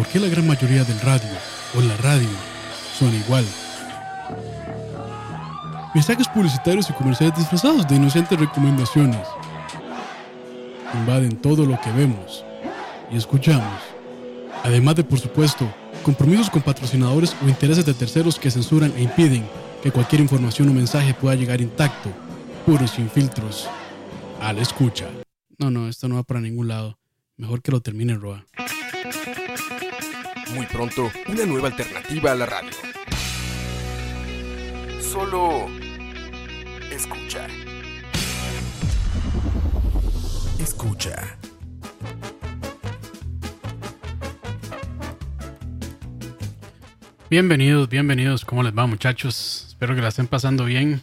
¿Por qué la gran mayoría del radio o la radio suena igual? Mensajes publicitarios y comerciales disfrazados de inocentes recomendaciones invaden todo lo que vemos y escuchamos. Además de, por supuesto, compromisos con patrocinadores o intereses de terceros que censuran e impiden que cualquier información o mensaje pueda llegar intacto, puro y sin filtros, a la escucha. No, no, esto no va para ningún lado. Mejor que lo termine Roa. Muy pronto, una nueva alternativa a la radio. Solo escucha. Escucha. Bienvenidos, bienvenidos. ¿Cómo les va, muchachos? Espero que la estén pasando bien.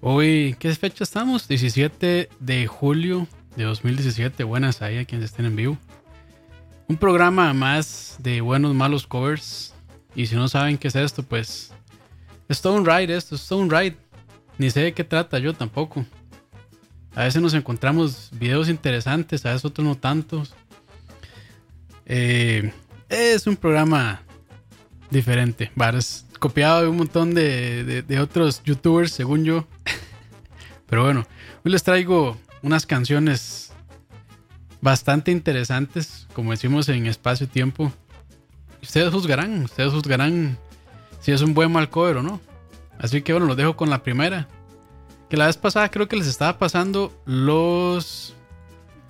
Hoy, ¿qué fecha estamos? 17 de julio de 2017. Buenas ahí a quienes estén en vivo. Un programa más de buenos, malos covers. Y si no saben qué es esto, pues. Es un ride esto, es un ride. Ni sé de qué trata yo tampoco. A veces nos encontramos videos interesantes, a veces otros no tantos. Eh, es un programa diferente. Varas copiado de un montón de, de- de otros youtubers, según yo. Pero bueno, hoy les traigo unas canciones bastante interesantes, como decimos en espacio y tiempo. Ustedes juzgarán, ustedes juzgarán si es un buen mal cover o no. Así que bueno, los dejo con la primera. Que la vez pasada creo que les estaba pasando los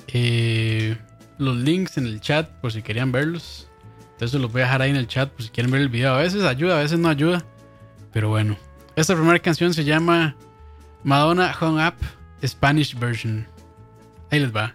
eh, los links en el chat por si querían verlos. Entonces los voy a dejar ahí en el chat por si quieren ver el video. A veces ayuda, a veces no ayuda. Pero bueno, esta primera canción se llama Madonna Hung Up Spanish Version. Ahí les va.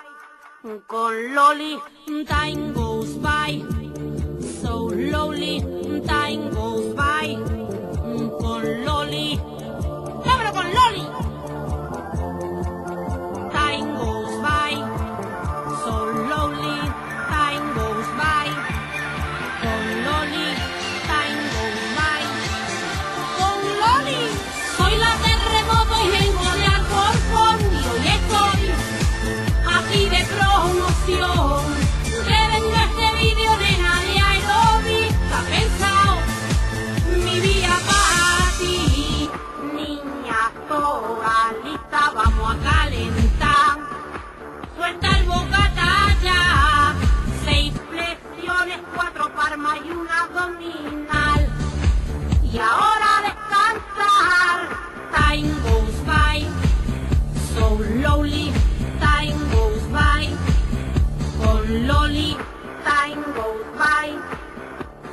con Loli. Time goes by so loli, time goes by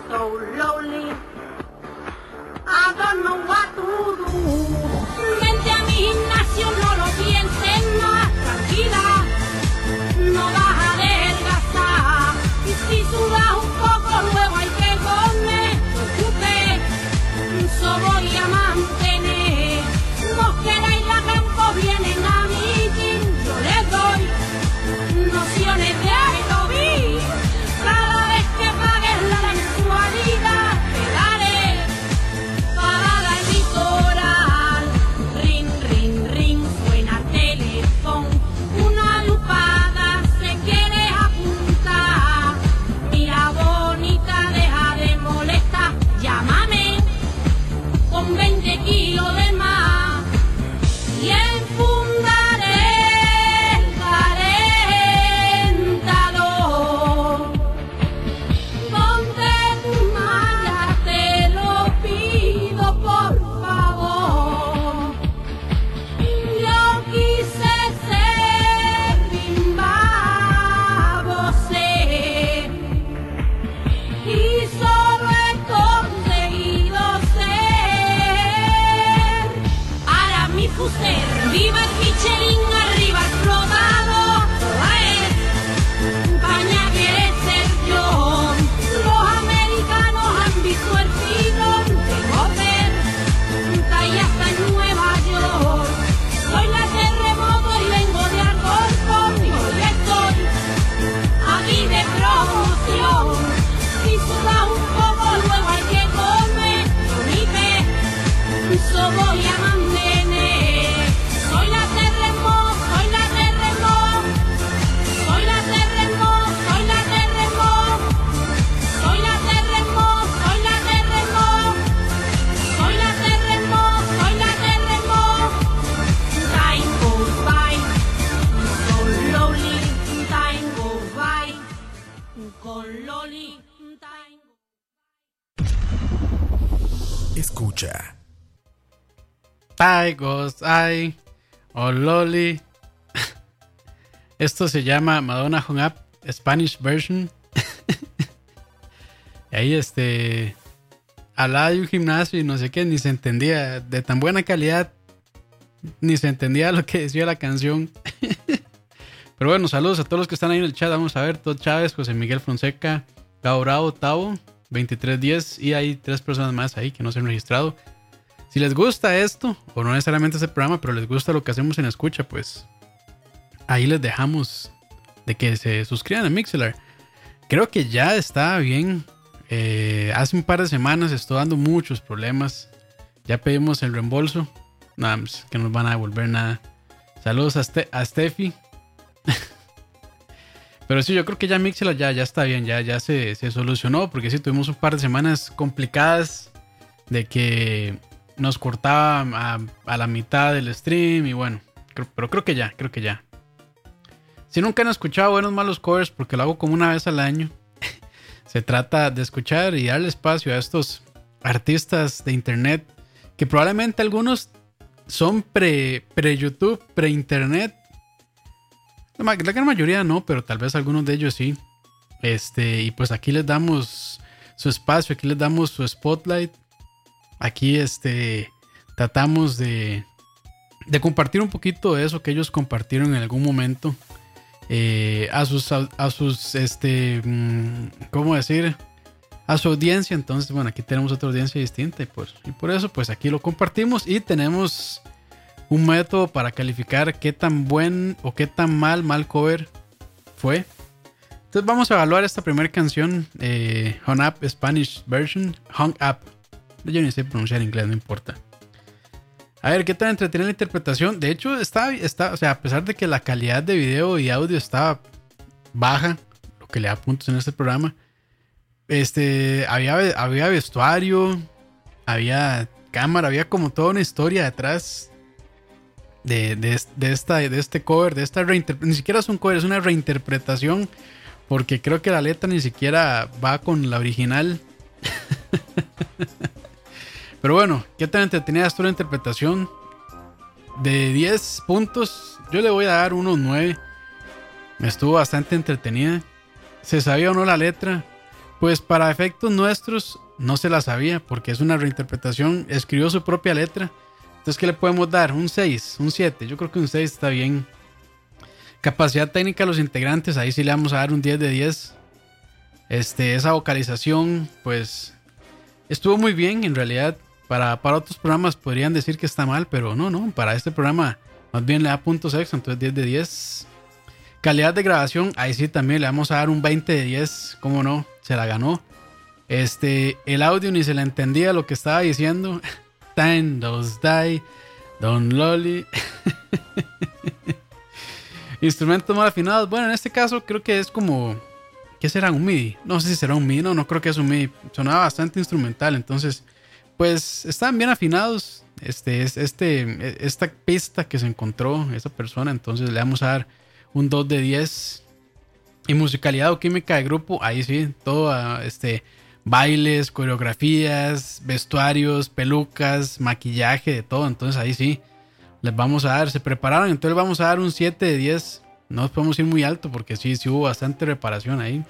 so lonely. Taigos, ay, oh loli. Esto se llama Madonna Hung Up Spanish version. y ahí este. Al lado de un gimnasio y no sé qué, ni se entendía. De tan buena calidad, ni se entendía lo que decía la canción. Pero bueno, saludos a todos los que están ahí en el chat. Vamos a ver, Todd Chávez, José Miguel Fonseca, Gabo Bravo, Tavo, 2310. Y hay tres personas más ahí que no se han registrado. Si les gusta esto, o no necesariamente ese programa, pero les gusta lo que hacemos en Escucha, pues ahí les dejamos de que se suscriban a Mixelar. Creo que ya está bien. Eh, hace un par de semanas estoy dando muchos problemas. Ya pedimos el reembolso. Nada, pues, que no nos van a devolver nada. Saludos a, Ste- a Steffi. Pero sí, yo creo que ya Mixelar ya, está bien, ya, ya se, se solucionó. Porque sí, tuvimos un par de semanas complicadas de que nos cortaba a, la mitad del stream. Y bueno, pero creo que ya, creo que ya. Si nunca han escuchado buenos malos covers, porque lo hago como una vez al año, se trata de escuchar y darle espacio a estos artistas de internet que probablemente algunos son pre, pre-YouTube, pre-internet. La, ma- la gran mayoría no, pero tal vez algunos de ellos sí. Este, y pues aquí les damos su espacio, aquí les damos su spotlight. Aquí este, tratamos de, de compartir un poquito de eso que ellos compartieron en algún momento eh, a sus, a, sus, este, mm, ¿cómo decir? A su audiencia. Entonces, bueno, aquí tenemos otra audiencia distinta y, pues, y por eso, pues aquí lo compartimos y tenemos un método para calificar qué tan buen o qué tan mal, mal cover fue. Entonces vamos a evaluar esta primera canción, eh, Hung Up Spanish Version, Hung Up. Yo ni sé pronunciar inglés, no importa. A ver, ¿qué tan entretenida la interpretación? De hecho, está, está, o sea, a pesar de que la calidad de video y audio estaba baja, lo que le da puntos en este programa, este, había, había vestuario, había cámara, había como toda una historia detrás de, de, de esta, de este cover, de esta reinterpretación. Ni siquiera es un cover, es una reinterpretación, porque creo que la letra ni siquiera va con la original. Pero bueno, ¿qué tan entretenida estuvo la interpretación? De 10 puntos, yo le voy a dar unos 9. Estuvo bastante entretenida. ¿Se sabía o no la letra? Pues para efectos nuestros no se la sabía porque es una reinterpretación. Escribió su propia letra. Entonces, ¿qué le podemos dar? Un 6, un 7. Yo creo que un 6 está bien. Capacidad técnica de los integrantes, ahí sí le vamos a dar un 10 de 10. Este, esa vocalización, pues estuvo muy bien en realidad. Para, otros programas podrían decir que está mal, pero no, no. Para este programa más bien le da puntos extra, entonces 10 de 10. Calidad de grabación, ahí sí también le vamos a dar un 20 de 10, cómo no, se la ganó. Este, el audio ni se le entendía lo que estaba diciendo. Time does die, Don Loli. Instrumentos mal afinados. Bueno, en este caso creo que es como. ¿Qué será? ¿Un MIDI? No sé si será un MIDI. No, no creo que es un MIDI. Sonaba bastante instrumental. Entonces, pues están bien afinados. Este, es, este, esta pista que se encontró esa persona. Entonces le vamos a dar un 2 de 10. Y musicalidad o química de grupo. Ahí sí, todo. ah, Este, bailes, coreografías, vestuarios, pelucas, maquillaje, de todo. Entonces ahí sí les vamos a dar, se prepararon, entonces les vamos a dar un 7 de 10. No podemos ir muy alto porque sí, sí hubo bastante reparación ahí.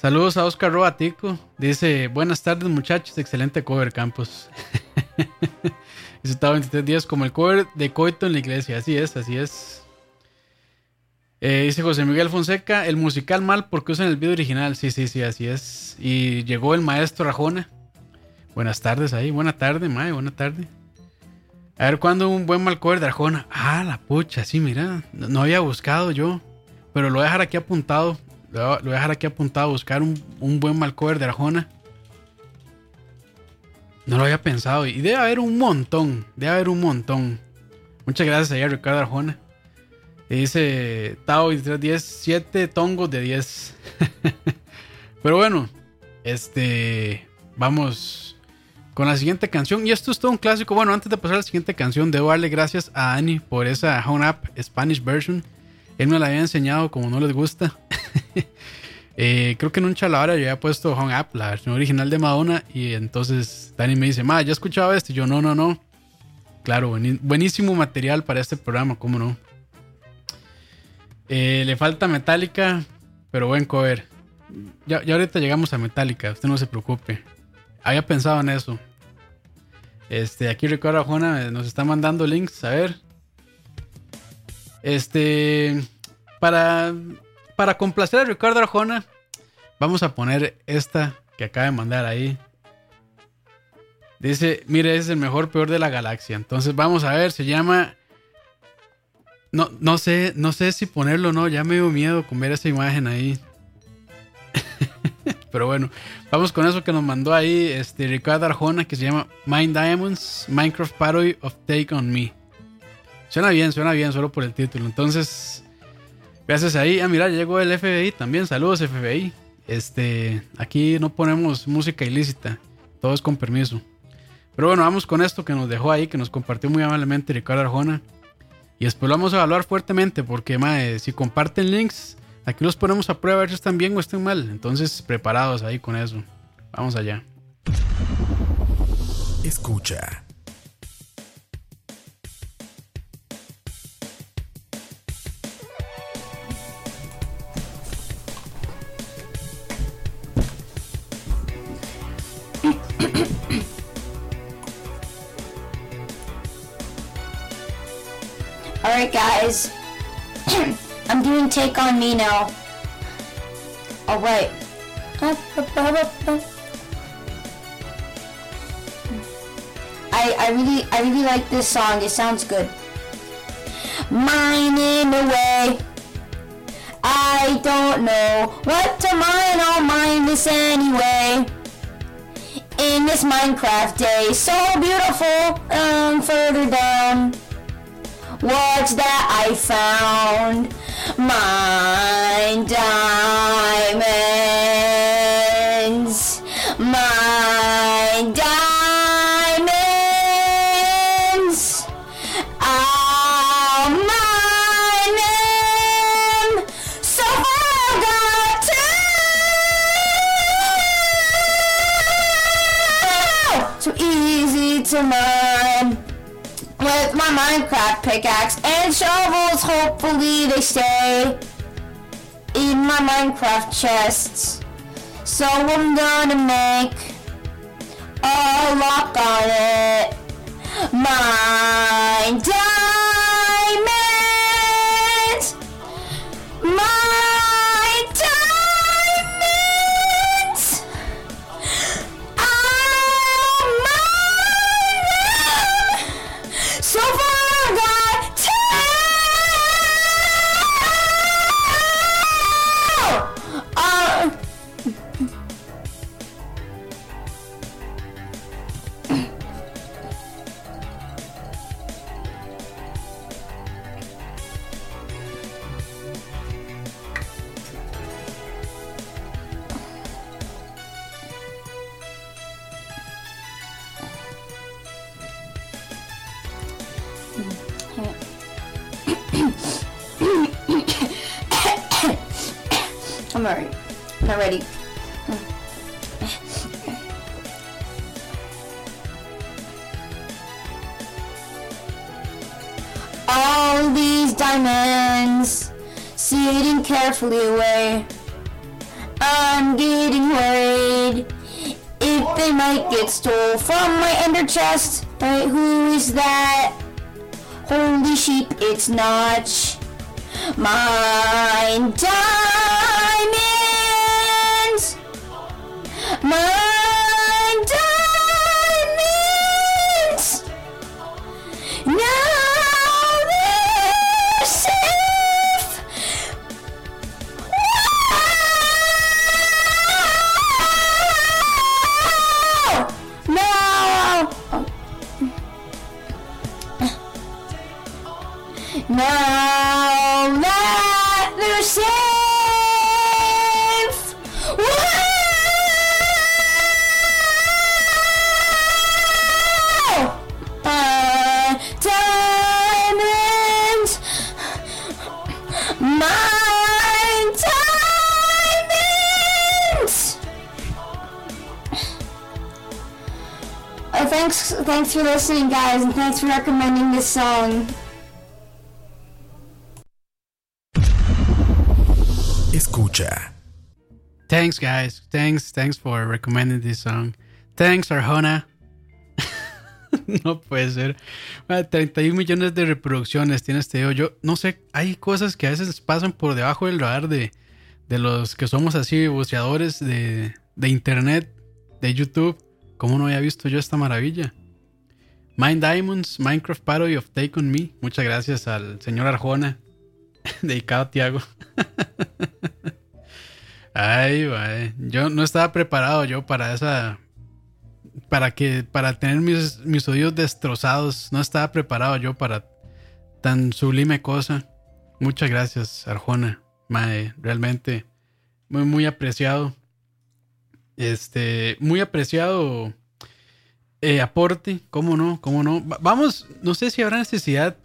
Saludos a Oscar Robatico. Dice, buenas tardes muchachos, excelente cover Campos. Estaba 23 días como el cover de Coito en la iglesia. Así es, así es. Eh, dice José Miguel Fonseca, el musical mal porque usan el video original. Sí, sí, sí, así es. Y llegó el maestro Rajona. Buenas tardes ahí, buena tarde, Mae, buena tarde. A ver cuándo un buen mal cover de Arjona. Ah, la pucha, sí, mira. No, no había buscado yo. Pero lo voy a dejar aquí apuntado. Lo voy a, dejar aquí apuntado. Buscar un, un buen mal cover de Arjona. No lo había pensado. Y debe haber un montón. Debe haber un montón. Muchas gracias a Ricardo Arjona. Y dice Tao 2310, 7 tongos de 10. Pero bueno, este. Vamos con la siguiente canción. Y esto es todo un clásico. Bueno, antes de pasar a la siguiente canción, debo darle gracias a Ani por esa Home Up Spanish version. Él me la había enseñado como no les gusta. Eh, creo que en un chalavara yo había puesto Hung Up, la versión original de Madonna. Y entonces Dani me dice, ma, ¿ya has escuchado esto? Y yo, no, no, no. Claro, buení- buenísimo material para este programa, ¿cómo no? Eh, le falta Metallica, pero buen cover. Ya, ya ahorita llegamos a Metallica, usted no se preocupe. Había pensado en eso. Este, aquí Ricardo Arjona eh, nos está mandando links, a ver. Este, para, para complacer a Ricardo Arjona, vamos a poner esta que acaba de mandar ahí. Dice, mire, es el mejor peor de la galaxia. Entonces vamos a ver, se llama... No, no sé, no sé si ponerlo o no, ya me dio miedo con ver esa imagen ahí. Pero bueno, vamos con eso que nos mandó ahí este Ricardo Arjona que se llama Mind Diamonds, Minecraft Parody of Take on Me. Suena bien, suena bien solo por el título. Entonces, gracias ahí. Ah, mira, llegó el FBI también. Saludos FBI. Este, aquí no ponemos música ilícita, todo es con permiso. Pero bueno, vamos con esto que nos dejó ahí, que nos compartió muy amablemente Ricardo Arjona. Y después lo vamos a evaluar fuertemente porque, mae, si comparten links, aquí los ponemos a prueba a ver si están bien o están mal. Entonces, preparados ahí con eso. Vamos allá. Escucha. Alright, guys. I'm doing Take On Me now. Alright. I, I really I really like this song. It sounds good. Mining away. I don't know what to mine. I'll mine this anyway. In this Minecraft day, so beautiful. Um, further down. What's that I found? Mine diamonds. Pickaxe and shovels. Hopefully they stay in my Minecraft chests. So I'm gonna make a lock on it. Diamonds. I'm alright. I'm ready. All these diamonds sitting carefully away. I'm getting worried if they might get stole from my ender chest. Right, who is that? Holy sheep, it's Notch. Mine diamonds. Mine listening, guys, and thanks for recommending this song. Escucha. Thanks, guys. Thanks, thanks for recommending this song. Thanks, Arjona. no puede ser. Ah, 31 millones de reproducciones tiene este video. Yo no sé, hay cosas que a veces pasan por debajo del radar de, de los que somos así buceadores de, de internet, de YouTube. ¿Cómo no había visto yo esta maravilla? Mind Diamonds, Minecraft Parody of Take On Me. Muchas gracias al señor Arjona. Dedicado a Tiago. Ay. Yo no estaba preparado yo para esa. Para que. Para tener mis, mis oídos destrozados. No estaba preparado yo para tan sublime cosa. Muchas gracias, Arjona. Mae, realmente. Muy, muy apreciado. Este. Muy apreciado. Eh, aporte. ¿Cómo no? ¿Cómo no? Va- vamos. No sé si habrá necesidad.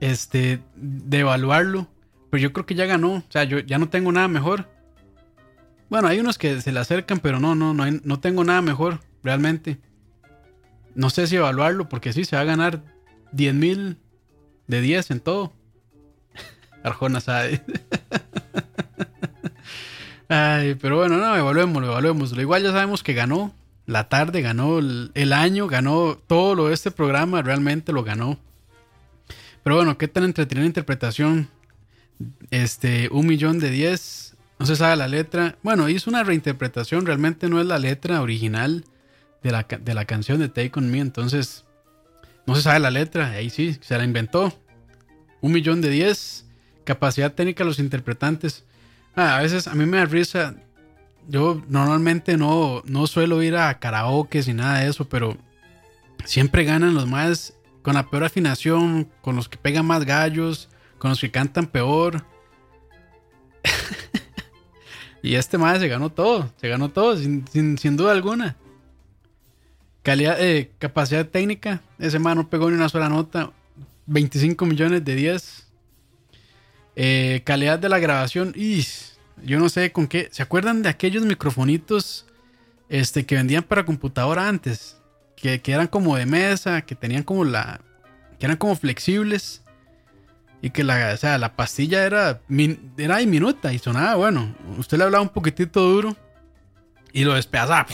Este. De evaluarlo. Pero yo creo que ya ganó. O sea, yo ya no tengo nada mejor. Bueno, hay unos que se le acercan, pero no, no, no, no tengo nada mejor, realmente. No sé si evaluarlo, porque sí, se va a ganar 10 mil de 10 en todo. Arjona sabe. Ay, pero bueno, no, evaluémoslo, evaluémoslo. Igual ya sabemos que ganó la tarde, ganó el, año, ganó todo lo de este programa, realmente lo ganó. Pero bueno, qué tan entretenida interpretación. Este, un millón de 10. No se sabe la letra. Bueno, hizo una reinterpretación. Realmente no es la letra original de la, de la canción de Take On Me. Entonces, no se sabe la letra. Ahí sí, se la inventó. Un millón de 10. Capacidad técnica los interpretantes. Ah, a veces a mí me da risa. Yo normalmente no, no suelo ir a karaoke ni nada de eso, pero siempre ganan los más con la peor afinación, con los que pegan más gallos, con los que cantan peor. y este más se ganó todo, se ganó todo, sin, sin- duda alguna. Calidad, eh, capacidad técnica, ese man no pegó ni una sola nota, 25 millones de 10. Eh, calidad de la grabación, y yo no sé con qué. ¿Se acuerdan de aquellos microfonitos este, que vendían para computadora antes? Que, que eran como de mesa, que tenían como la. que eran como flexibles. Y que la, o sea, la pastilla era, era diminuta y sonaba bueno. Usted le hablaba un poquitito duro y lo despedazaba.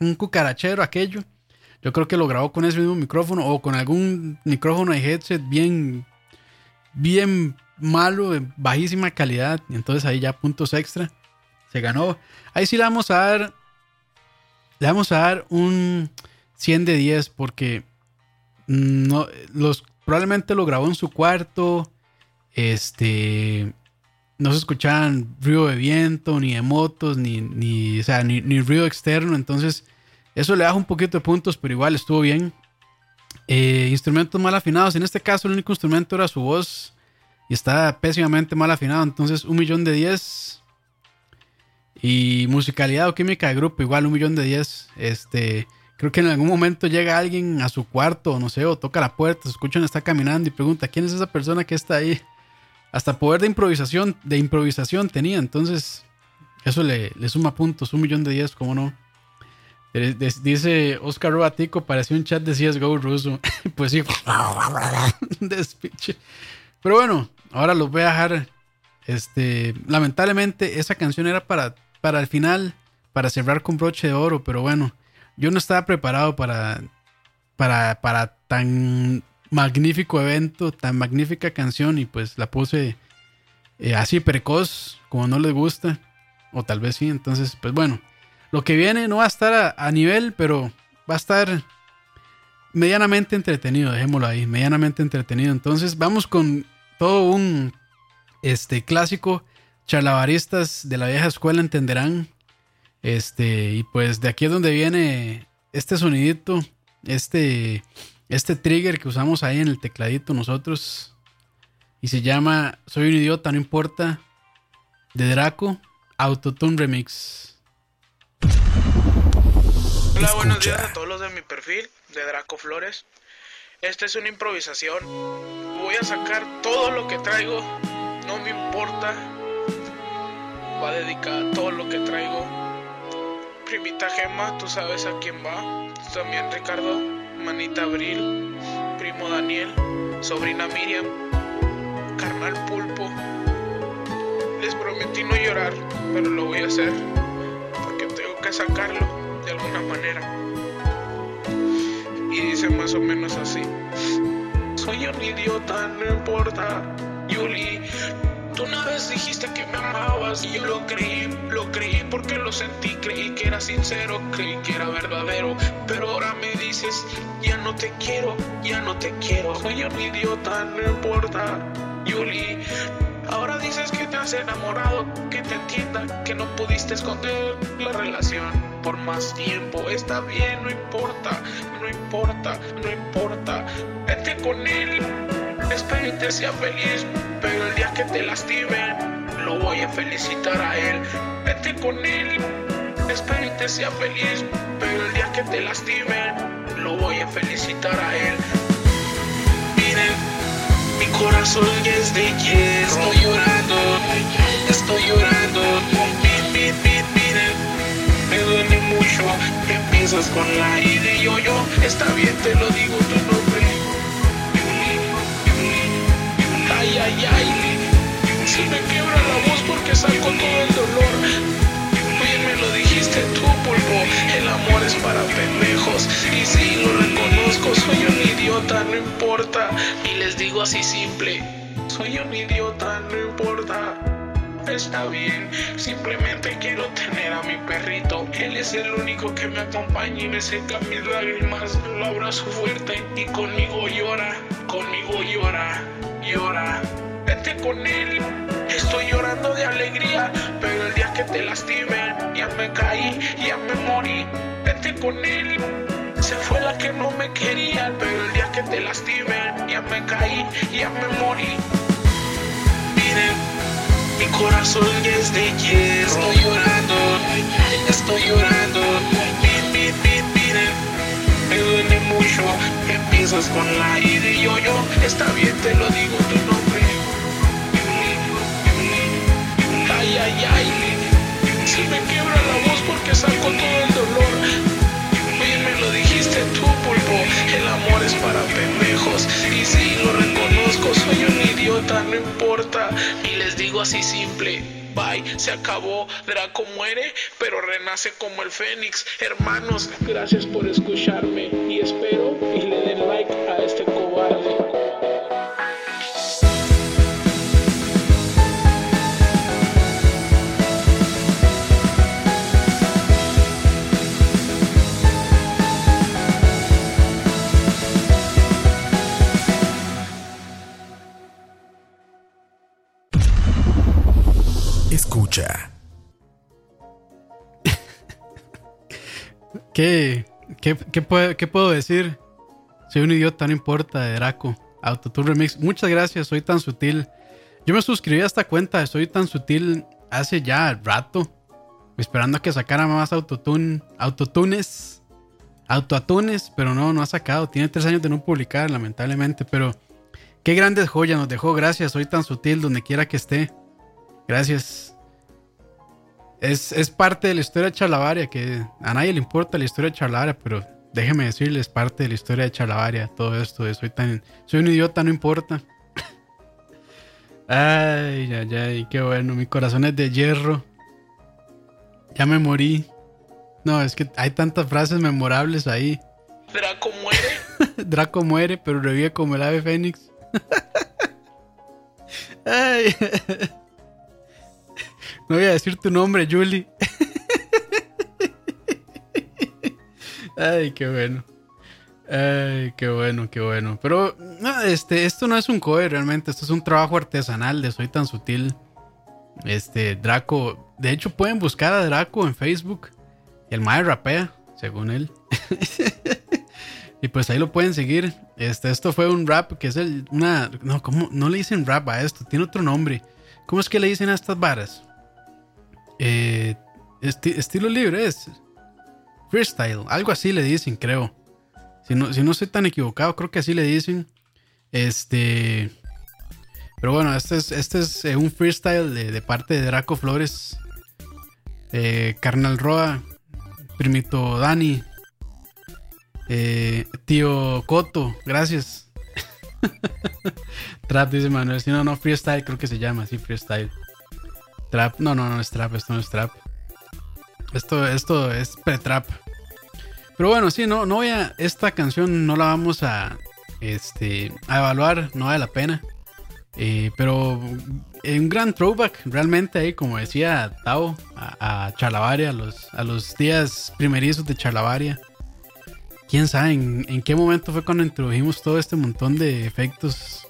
Un cucarachero aquello. Yo creo que lo grabó con ese mismo micrófono o con algún micrófono de headset bien, bien malo, de bajísima calidad. Y entonces ahí ya puntos extra. Se ganó. Ahí sí le vamos a dar. Le vamos a dar un 100 de 10 porque mm, no, los, probablemente lo grabó en su cuarto. Este. No se escuchaban ruido de viento, ni de motos, ni, ni, o sea, ni, ni ruido externo. Entonces, eso le baja un poquito de puntos, pero igual estuvo bien. Eh, instrumentos mal afinados. En este caso, el único instrumento era su voz. Y está pésimamente mal afinado. Entonces, un millón de 10. Y musicalidad o química de grupo, igual un millón de 10. Este, creo que en algún momento llega alguien a su cuarto, no sé, o toca la puerta, se escuchan, está caminando y pregunta, ¿quién es esa persona que está ahí? Hasta poder de improvisación, de improvisación tenía, entonces eso le, le suma puntos, un millón de 10, ¿cómo no? Dice Oscar Robatico, parecía un chat de CSGO ruso. pues sí, despiche. Pero bueno, ahora los voy a dejar. Este, lamentablemente esa canción era para, para el final, para cerrar con broche de oro, pero bueno, yo no estaba preparado para, para, para tan magnífico evento, tan magnífica canción y pues la puse eh, así precoz, como no les gusta, o tal vez sí, entonces pues bueno, lo que viene no va a estar a, a nivel, pero va a estar medianamente entretenido, dejémoslo ahí, medianamente entretenido, entonces vamos con todo un este clásico charlavaristas de la vieja escuela entenderán este y pues de aquí es donde viene este sonidito este este trigger que usamos ahí en el tecladito nosotros y se llama soy un idiota no importa de Draco Autotune Remix Hola, buenos días a todos los de mi perfil, de Draco Flores. Esta es una improvisación. Voy a sacar todo lo que traigo, no me importa. Va dedicada a todo lo que traigo. Primita Gema, tú sabes a quién va. también Ricardo, manita Abril, primo Daniel, sobrina Miriam, carnal Pulpo. Les prometí no llorar, pero lo voy a hacer porque tengo que sacarlo de alguna manera. Y dice más o menos así. Soy un idiota, no importa, Yuli. Tú una vez dijiste que me amabas y yo lo creí, lo creí porque lo sentí, creí que era sincero, creí que era verdadero, pero ahora me dices, ya no te quiero, ya no te quiero, soy un idiota, no importa, Yuli. Ahora dices que te has enamorado, que te entienda, que no pudiste esconder la relación por más tiempo. Está bien, no importa, no importa, no importa. Vete con él, espero te sea feliz, pero el día que te lastime, lo voy a felicitar a él. Vete con él, espero te sea feliz, pero el día que te lastime, lo voy a felicitar a él. Mi corazón es de hierro. Estoy llorando, estoy llorando. Mi, mi, mi, miren, me duele mucho. Empiezas con la I de yo, yo. Está bien, te lo digo tu nombre. Ay, ay, ay. Se me quiebra la voz porque saco todo el dolor. Tú, pulpo. El amor es para pendejos. Y sí, lo reconozco. Soy un idiota, no importa. Y les digo así simple. Soy un idiota, no importa. Está bien, simplemente quiero tener a mi perrito. Él es el único que me acompaña y me seca mis lágrimas. Lo abrazo fuerte y conmigo llora, conmigo llora, llora. Vete con él, estoy llorando de alegría, pero el día que te lastime, ya me caí, ya me morí. Vete con él, se fue la que no me quería, pero el día que te lastime, ya me caí, ya me morí. Miren, mi corazón es de hierro. Estoy llorando, estoy llorando. Mi, mi, mi, miren, me duele mucho. Empiezas con la I de yo, yo. Está bien, te lo digo tu nombre. Ay, ay. Se me quiebra la voz porque saco todo el dolor. Oye, me lo dijiste tú, pulpo. El amor es para pendejos. Y sí, lo reconozco, soy un idiota, no importa. Y les digo así simple. Bye, se acabó. Draco muere, pero renace como el Fénix. Hermanos, gracias por escucharme. Y espero y le den like ¿Qué, qué, qué puedo, qué puedo decir? Soy un idiota, no importa, de Draco. Autotune Remix. Muchas gracias, soy tan sutil. Yo me suscribí a esta cuenta Soy tan sutil hace ya rato. Esperando a que sacara más autotune. Autotunes. Autoatunes. Pero no, no ha sacado. Tiene tres años de no publicar, lamentablemente. Pero qué grandes joyas nos dejó. Gracias, soy tan sutil donde quiera que esté. Gracias. Es, es parte de la historia de Charlavaria, que a nadie le importa la historia de Charlavaria, pero déjeme decirles, parte de la historia de Charlavaria, todo esto de soy tan, soy un idiota, no importa. ay, ay, ay, qué bueno, mi corazón es de hierro. Ya me morí. No, es que hay tantas frases memorables ahí. Draco muere. Draco muere, pero revive como el ave fénix. ay. No voy a decir tu nombre, Julie. Ay, qué bueno. Ay, qué bueno, qué bueno. Pero no, este, esto no es un cover realmente. Esto es un trabajo artesanal de Soy tan sutil. Este, Draco. De hecho, pueden buscar a Draco en Facebook. Y el Mae rapea, según él. y pues ahí lo pueden seguir. Este, esto fue un rap que es el. Una. No, ¿cómo? No le dicen rap a esto. Tiene otro nombre. ¿Cómo es que le dicen a estas varas? Eh, esti- estilo libre es freestyle, algo así le dicen, creo. Si no, si no estoy tan equivocado, creo que así le dicen. Este. Pero bueno, este es, este es eh, un freestyle de, de parte de Draco Flores, eh, Carnal Roa, Primito Dani, tío Coto, gracias. trap, dice Manuel. Si no, no, freestyle, creo que se llama así, freestyle. Trap, no, no, no es trap, esto no es trap. Esto, esto es pre-trap. Pero bueno, sí, no, no voy a. Esta canción no la vamos a. Este. A evaluar, no vale la pena. Eh, pero un gran throwback, realmente ahí, como decía Tao, a, Charlavaria, a los, a los días primerizos de Charlavaria. Quién sabe en qué momento fue cuando introdujimos todo este montón de efectos.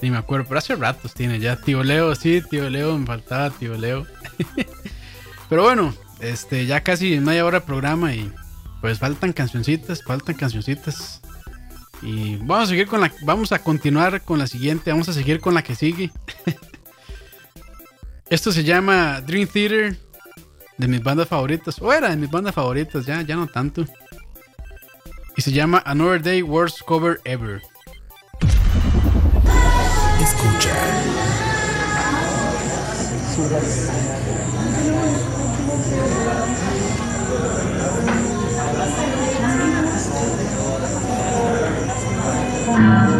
Ni me acuerdo, pero hace ratos tiene ya. Tío Leo, sí, tío Leo, me faltaba tío Leo. pero bueno, este, ya casi media hora de programa y pues faltan cancioncitas, faltan cancioncitas. Y vamos a seguir con la. Vamos a continuar con la siguiente. Vamos a seguir con la que sigue. Esto se llama Dream Theater. De mis bandas favoritas. O era de mis bandas favoritas. Ya, ya no tanto. Y se llama Another Day Worst Cover Ever escucha. Ah.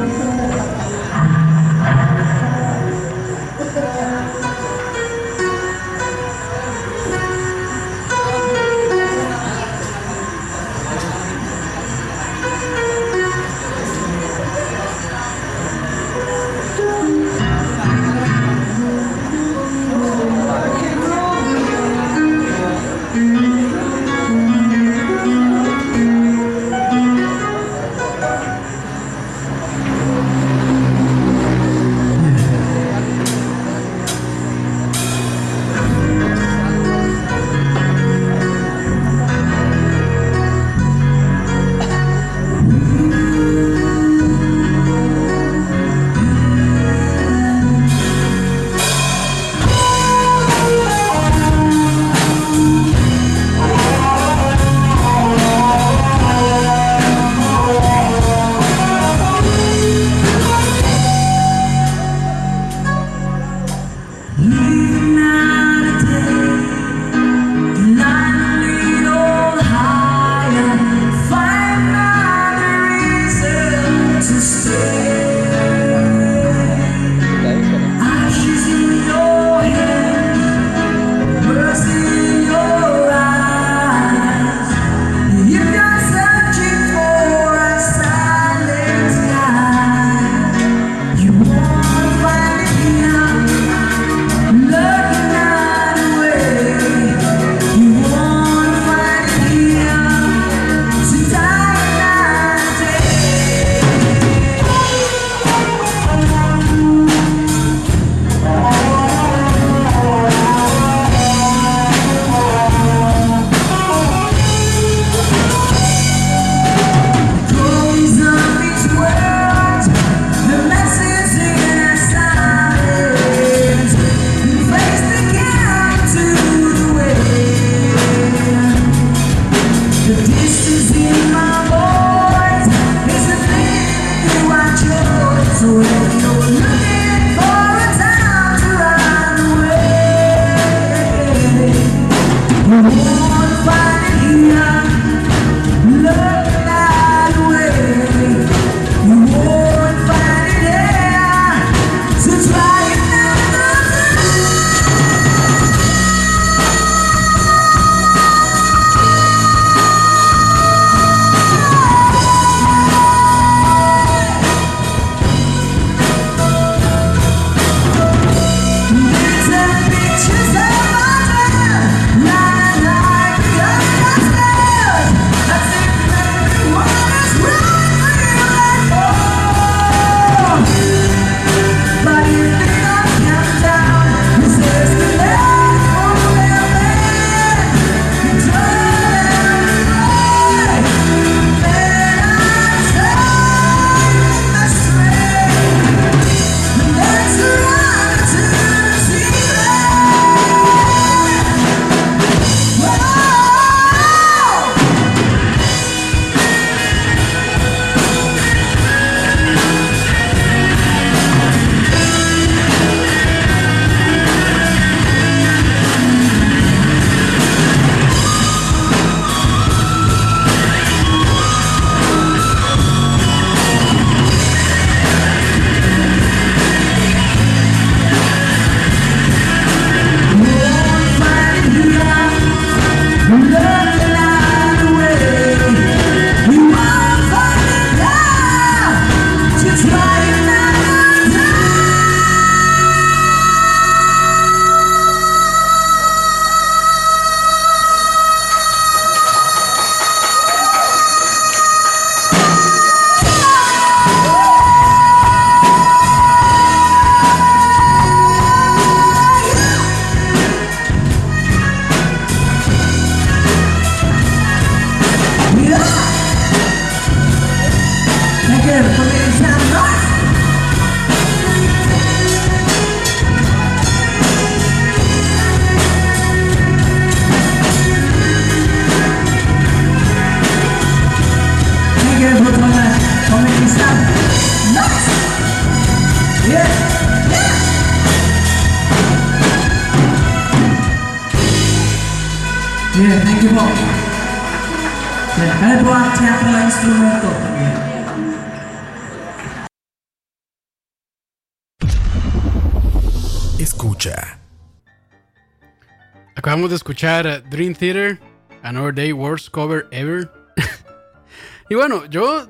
Acabamos de escuchar eh, Dream Theater, Another Day Worst Cover Ever. y bueno, yo,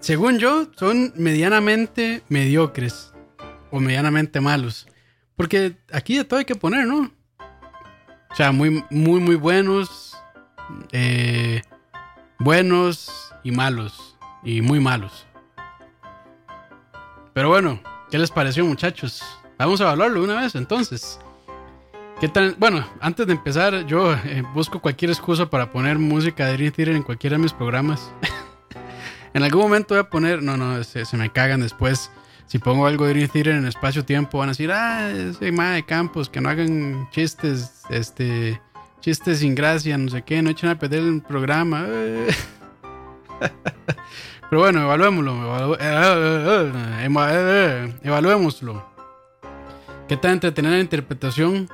según yo, son medianamente mediocres o medianamente malos. Porque aquí de todo hay que poner, ¿no? O sea, muy, muy, muy buenos, eh, buenos y malos. Y muy malos. Pero bueno, ¿qué les pareció, muchachos? Vamos a evaluarlo una vez entonces. ¿Qué tal? Bueno, antes de empezar, yo eh, busco cualquier excusa para poner música de Dream en cualquiera de mis programas. en algún momento voy a poner. No, no, se, se me cagan después. Si pongo algo de Dream Theater en espacio-tiempo, van a decir, ah, ese ma de campos, que no hagan chistes, este, chistes sin gracia, no sé qué, no echen a perder el programa. Pero bueno, evaluémoslo. evalu- eh, eh, evaluémoslo. ¿Qué tan entretenida la interpretación?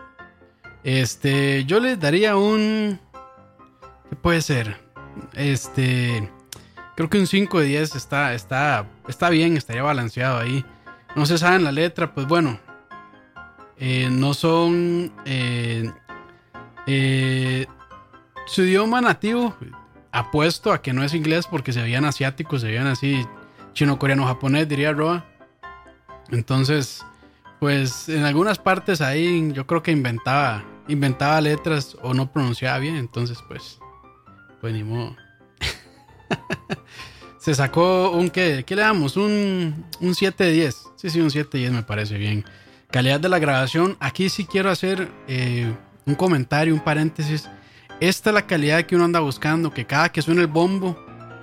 Este, yo les daría un. ¿Qué puede ser? Este. Creo que un 5 de 10 está, está, está bien, estaría balanceado ahí. No se saben la letra, pues bueno. eh, no son. eh, eh, su idioma nativo, apuesto a que no es inglés porque se veían asiáticos, se veían así chino, coreano, japonés, diría Roa. Entonces, pues en algunas partes ahí yo creo que inventaba, inventaba letras o no pronunciaba bien, entonces pues, pues ni modo. Se sacó un qué, ¿qué le damos? Un, un 7 de 10. Sí, sí, un 7 de 10 me parece bien. Calidad de la grabación. Aquí sí quiero hacer eh, un comentario, un paréntesis. Esta es la calidad que uno anda buscando, que cada que suene el bombo,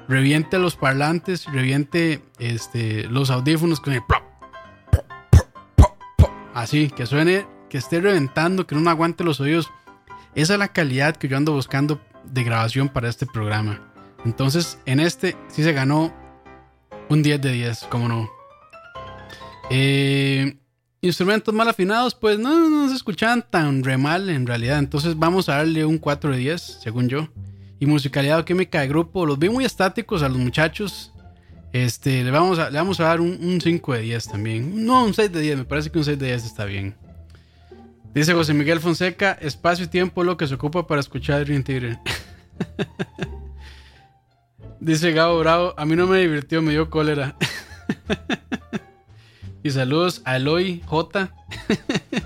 reviente los parlantes, reviente este, los audífonos con el así, que suene, que esté reventando, que no aguante los oídos. Esa es la calidad que yo ando buscando de grabación para este programa. Entonces, en este sí se ganó un 10 de 10, como no. Eh, instrumentos mal afinados, pues no, no se escuchaban tan re mal en realidad. Entonces vamos a darle un 4 de 10, según yo. Y musicalidad o química de grupo, los vi muy estáticos a los muchachos. Este, le vamos a, le vamos a dar un, un 5 de 10 también. No, un 6 de 10, me parece que un 6 de 10 está bien. Dice José Miguel Fonseca, espacio y tiempo lo que se ocupa para escuchar Dream Theater. Dice Gabo Bravo, a mí no me divirtió, me dio cólera. y saludos a Eloy J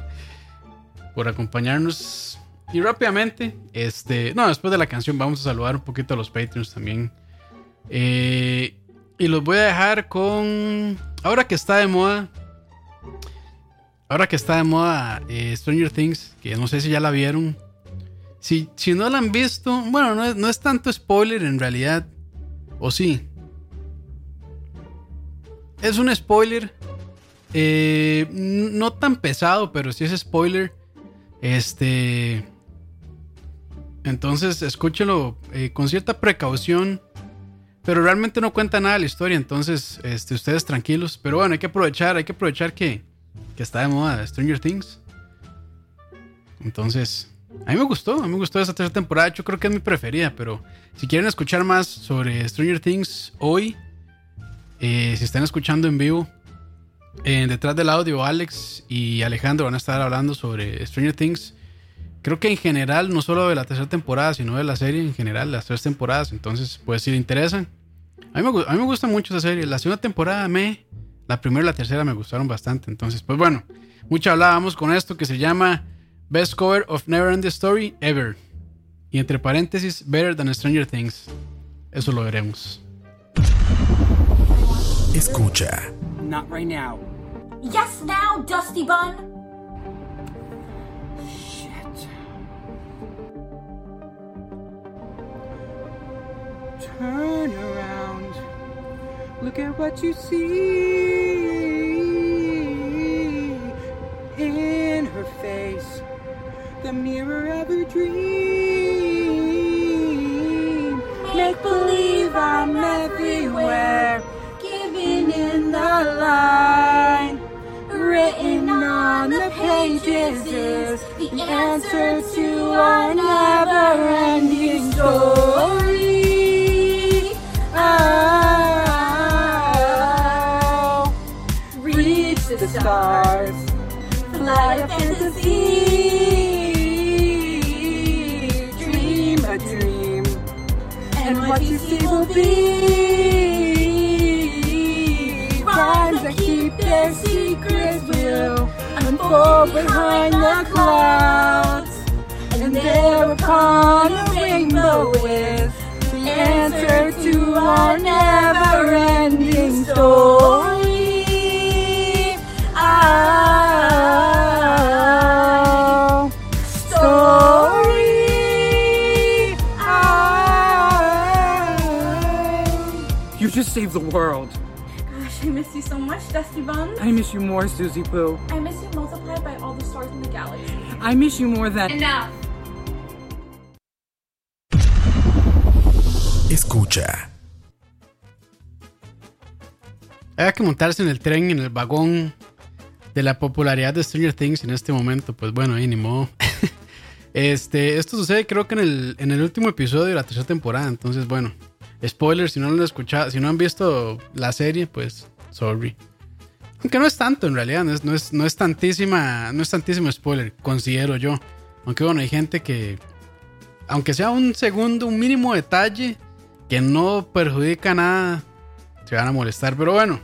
por acompañarnos. Y rápidamente, este, no, después de la canción vamos a saludar un poquito a los Patreons también. Eh, y los voy a dejar con, ahora que está de moda, ahora que está de moda eh, Stranger Things, que no sé si ya la vieron. Si, si no la han visto, bueno, no es, no es tanto spoiler en realidad. ¿O sí? Es un spoiler. eh, no tan pesado, pero sí es spoiler. Este. Entonces, escúchelo eh, con cierta precaución. Pero realmente no cuenta nada de la historia. Entonces, este, ustedes tranquilos. Pero bueno, hay que aprovechar, hay que aprovechar que, que está de moda Stranger Things. Entonces, a mí me gustó, a mí me gustó esa tercera temporada. Yo creo que es mi preferida, pero si quieren escuchar más sobre Stranger Things hoy, eh, si están escuchando en vivo, detrás del audio, Alex y Alejandro van a estar hablando sobre Stranger Things. Creo que en general, no solo de la tercera temporada, sino de la serie en general, las tres temporadas. Entonces, pues si le interesan. A mí me, a mí me gusta mucho esa serie. La segunda temporada me. La primera y la tercera me gustaron bastante. Entonces, pues bueno, mucho hablábamos con esto que se llama Best Cover of Never Ending Story Ever. Y entre paréntesis, Better Than Stranger Things. Eso lo veremos. Escucha. Not right now. Yes, now, Dusty Bun. Shit. Turn around. Look at what you see in her face. The mirror of her dream. Make believe I'm everywhere. Giving in the line. Written on the pages is the answer to our never ending story. I'll stars, fly a fantasy, dream a dream, and what you see will be. Crimes that keep their secrets will unfold behind the clouds. And there upon a rainbow is the answer to our never ending story. Our story. Our You just saved the world. Gosh, I miss you so much, Dusty Buns. I miss you more, Susie Poo. I miss you multiplied by all the stars in the galaxy. I miss you more than. Enough. Escucha. Hay que montarse en el tren, en el vagón de la popularidad de Stranger Things en este momento. Pues bueno, ahí ni modo. Este, esto sucede creo que en el, en el último episodio de la tercera temporada. Entonces, bueno, spoiler, si no lo han escuchado, si no han visto la serie, pues sorry. Aunque no es tanto en realidad, no es, no es, no es tantísima, no es tantísimo spoiler, considero yo. Aunque bueno, hay gente que, aunque sea un segundo, un mínimo detalle que no perjudica nada, se van a molestar. Pero bueno,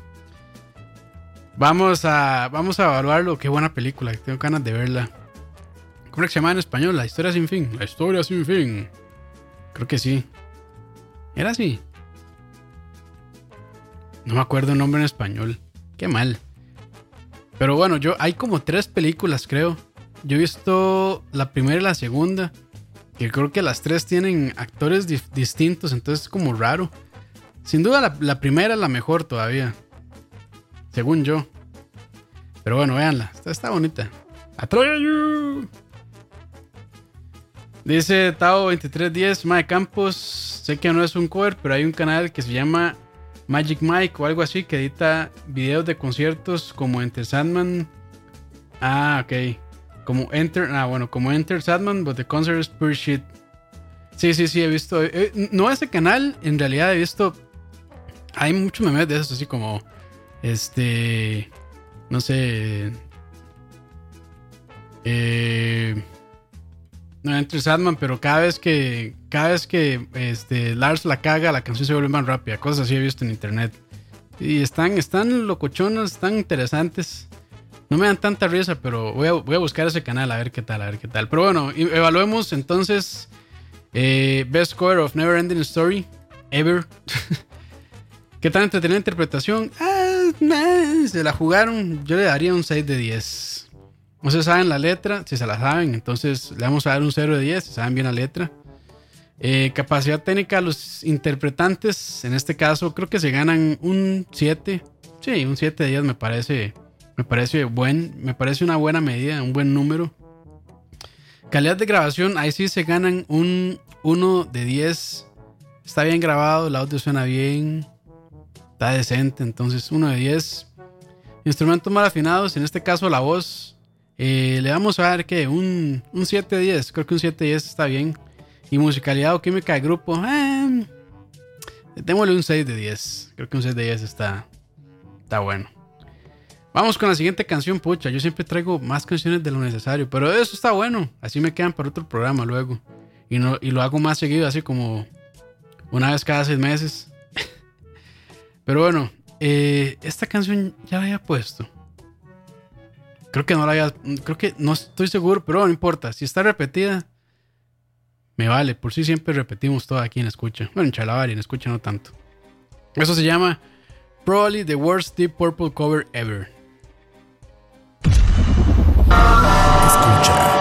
vamos a, vamos a evaluarlo. Qué buena película, tengo ganas de verla. ¿Cómo se llama en español? La historia sin fin. La historia sin fin. Creo que sí. Era así. No me acuerdo el nombre en español. Qué mal. Pero bueno, yo hay como tres películas, creo. Yo he visto la primera y la segunda. Que creo que las tres tienen actores distintos, entonces es como raro. Sin duda la primera es la mejor todavía. Según yo. Pero bueno, véanla. Está, está bonita. Atreyu. Dice Tao2310, Mae Campos. Sé que no es un cover, pero hay un canal que se llama Magic Mike o algo así que edita videos de conciertos como Enter Sandman. Ah, ok. Como Enter, ah, bueno, como Enter Sandman, but the concert is pure shit. Sí, sí, sí, he visto. eh, no ese canal, en realidad he visto. Hay muchos memes de esos, así como. Este. No sé. Eh. No, Enter Sandman, pero cada vez que. Cada vez que este, Lars la caga, la canción se vuelve más rápida. Cosas así he visto en internet. Y están, están locochonas, están interesantes. No me dan tanta risa, pero voy a, voy a buscar ese canal a ver qué tal, a ver qué tal. Pero bueno, evaluemos entonces. eh, Best Cover of Never Ending Story Ever. ¿Qué tan entretenida interpretación? Ah, meh, se la jugaron. Yo le daría un 6 de 10. No se saben la letra, si se la saben, entonces le vamos a dar un 0 de 10, si saben bien la letra. Eh, capacidad técnica, los interpretantes, en este caso, creo que se ganan un 7. Sí, un 7 de 10 me parece, me parece buen, me parece una buena medida, un buen número. Calidad de grabación, ahí sí se ganan un 1 de 10. Está bien grabado, el audio suena bien, está decente, entonces 1 de 10. Instrumentos mal afinados, en este caso la voz, eh, le vamos a dar que un, un 7 de 10, creo que un 7 de 10 está bien. Y musicalidad o química de grupo, eh, démosle un 6 de 10, creo que un 6 de 10 está, está bueno. Vamos con la siguiente canción, pucha. Yo siempre traigo más canciones de lo necesario, pero eso está bueno. Así me quedan para otro programa luego. Y, no, y lo hago más seguido, así como una vez cada seis meses. Pero bueno, eh, esta canción ya la había puesto. Creo que no la había. Creo que no estoy seguro, pero no importa. Si está repetida, me vale. Por si siempre repetimos todo aquí en Escucha. Bueno, en Chalabar en Escucha no tanto. Eso se llama Probably the Worst Deep Purple Cover Ever. Escucha.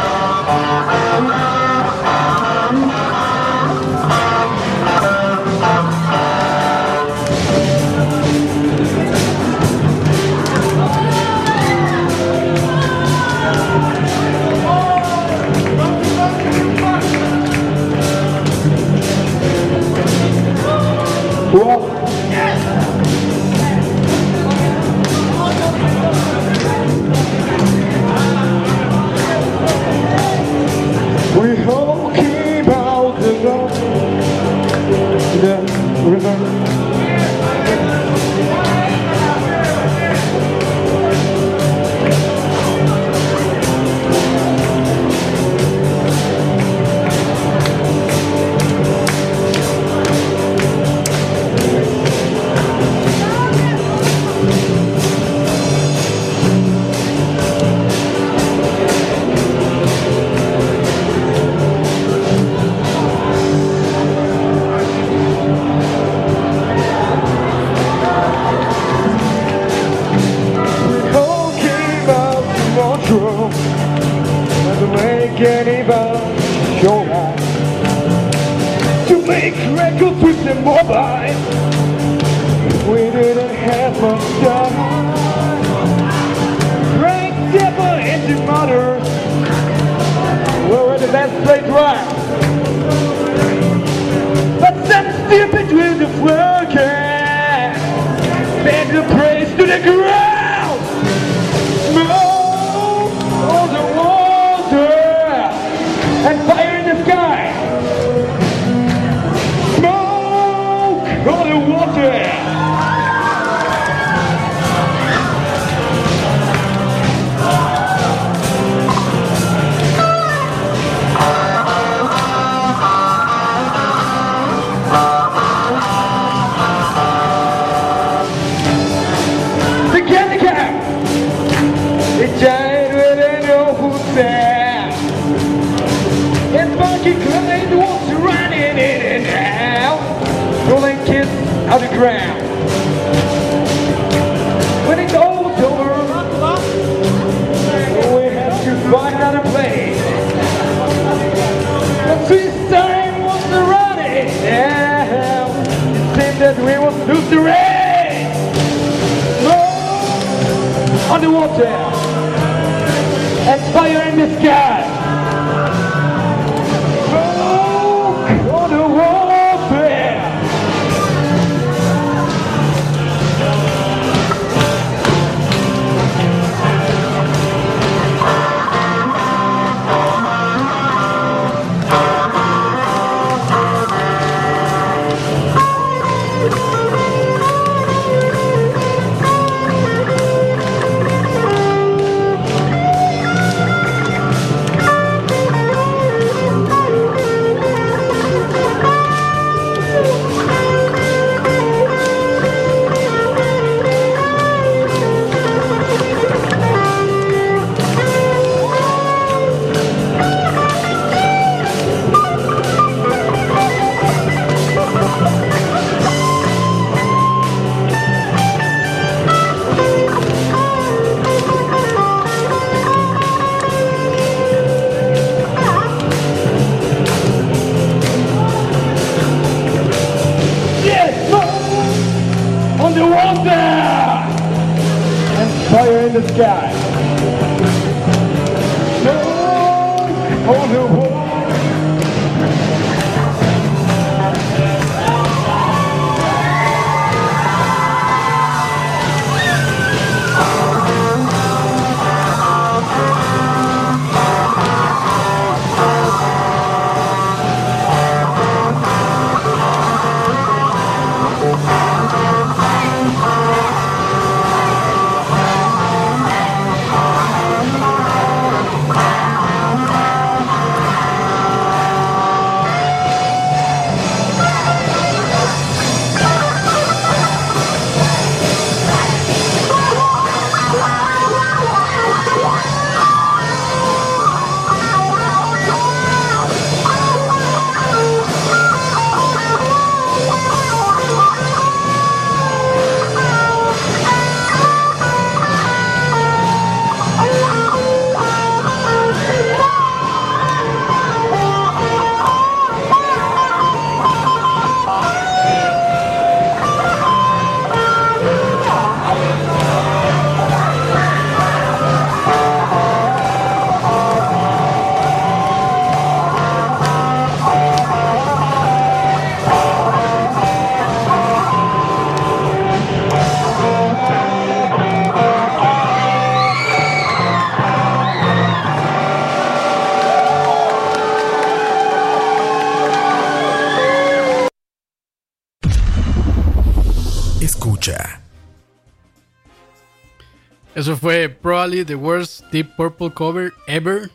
Eso fue probably the worst Deep Purple cover ever.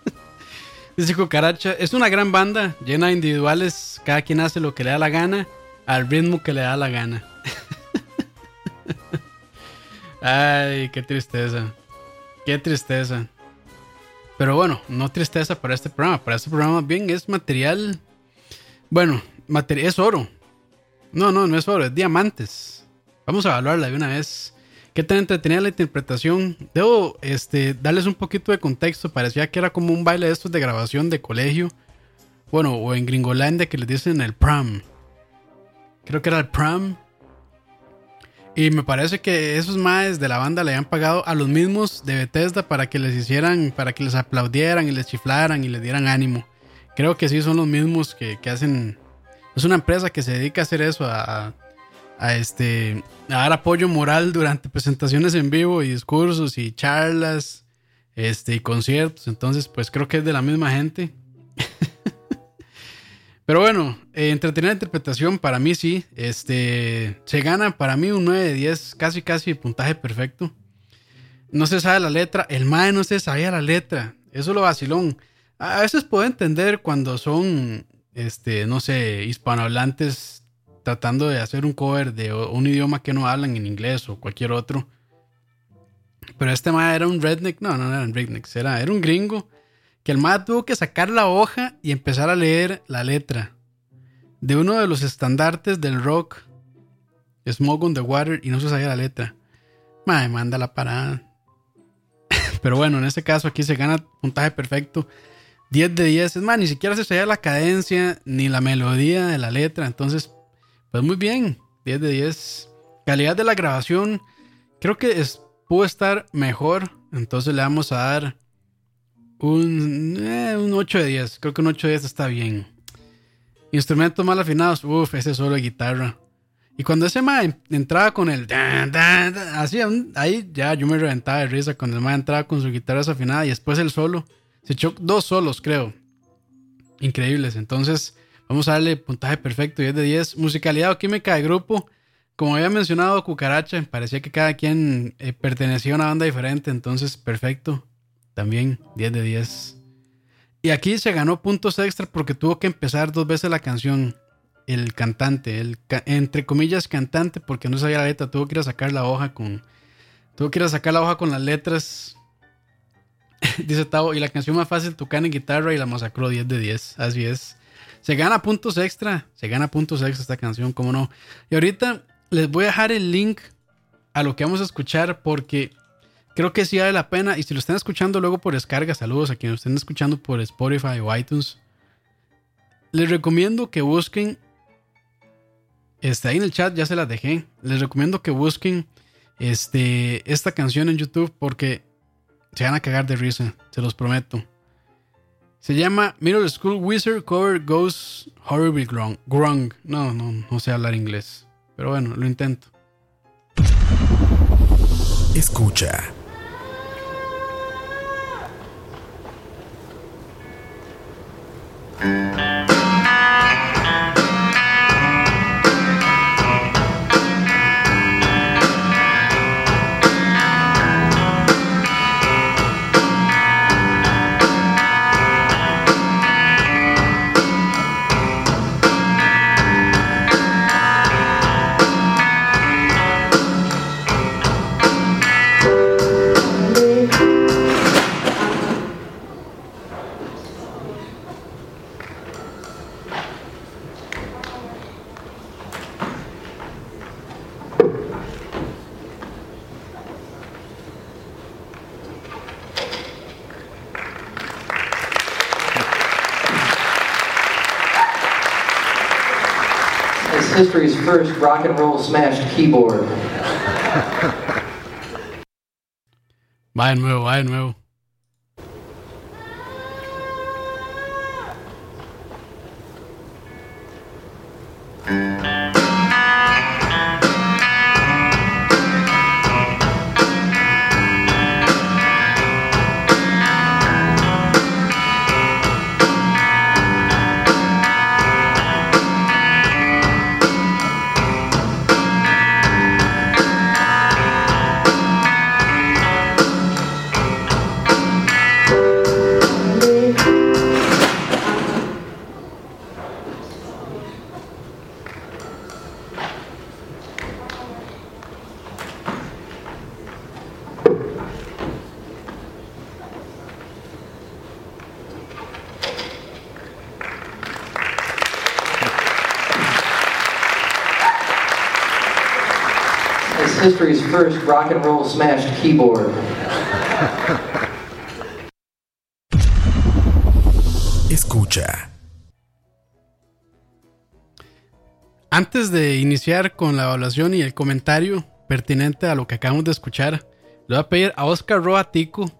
Dice Cucaracha, es una gran banda llena de individuales, cada quien hace lo que le da la gana, al ritmo que le da la gana. Ay, qué tristeza. Qué tristeza. Pero bueno, no tristeza para este programa. Para este programa bien es material. Bueno, material es oro. No, no, no es oro, es diamantes. Vamos a evaluarla de una vez. ¿Qué tan entretenida la interpretación? Debo este, darles un poquito de contexto. Parecía que era como un baile de estos de grabación de colegio. Bueno, o en Gringolandia que les dicen el prom. Creo que era el prom. Y me parece que esos maes de la banda le habían pagado a los mismos de Bethesda para que les hicieran, para que les aplaudieran y les chiflaran y les dieran ánimo. Creo que sí son los mismos que, que hacen. Es una empresa que se dedica a hacer eso, a este a dar apoyo moral durante presentaciones en vivo y discursos y charlas este y conciertos. Entonces pues creo que es de la misma gente. Pero bueno eh, entretenida interpretación para mí sí este se gana para mí un 9 de 10 casi casi puntaje perfecto. No se sabe la letra el mae no se sabía la letra eso es lo vacilón. A veces puedo entender cuando son este no sé hispanohablantes tratando de hacer un cover de un idioma que no hablan en inglés o cualquier otro. Pero este ma era un redneck, no, no era un redneck, era, era un gringo que el ma tuvo que sacar la hoja y empezar a leer la letra de uno de los estandartes del rock, Smoke on the Water, y no se sabía la letra. Ma, manda la parada. Pero bueno, en este caso aquí se gana puntaje perfecto. 10 de 10. Es más, ni siquiera se sabía la cadencia ni la melodía de la letra. Entonces, pues muy bien, 10 de 10. Calidad de la grabación, creo que pudo estar mejor. Entonces le vamos a dar un, eh, un 8 de 10. Creo que un 8 de 10 está bien. Instrumentos mal afinados, uff, ese solo de guitarra. Y cuando ese ma entraba con el. Así, ahí ya yo me reventaba de risa cuando el ma entraba con su guitarra desafinada y después el solo. Se echó dos solos, creo. Increíbles. Entonces, Vamos a darle puntaje perfecto, 10 de 10. Musicalidad o química de grupo. Como había mencionado, Cucaracha, parecía que cada quien eh, pertenecía a una banda diferente, entonces perfecto. También 10 de 10. Y aquí se ganó puntos extra porque tuvo que empezar dos veces la canción. El cantante, el entre comillas cantante, porque no sabía la letra, tuvo que ir a sacar la hoja con. Tuvo que ir a sacar la hoja con las letras. Dice Tavo, y la canción más fácil, tocar en guitarra y la masacró 10 de 10. Así es. Se gana puntos extra. Se gana puntos extra esta canción, cómo no. Y ahorita les voy a dejar el link a lo que vamos a escuchar porque creo que sí vale la pena. Y si lo están escuchando luego por descarga, saludos a quienes lo estén escuchando por Spotify o iTunes. Les recomiendo que busquen. Este, ahí en el chat ya se las dejé. Les recomiendo que busquen este, esta canción en YouTube porque se van a cagar de risa, se los prometo. Se llama Middle School Wizard Cover Goes Horribly Grung. No, no, no sé hablar inglés. Pero bueno, lo intento. Escucha. History's first rock and roll smashed keyboard. Va de nuevo, va history's first rock and roll smashed keyboard. Escucha. Antes de iniciar con la evaluación y el comentario pertinente a lo que acabamos de escuchar, le voy a pedir a Oscar Roa Tico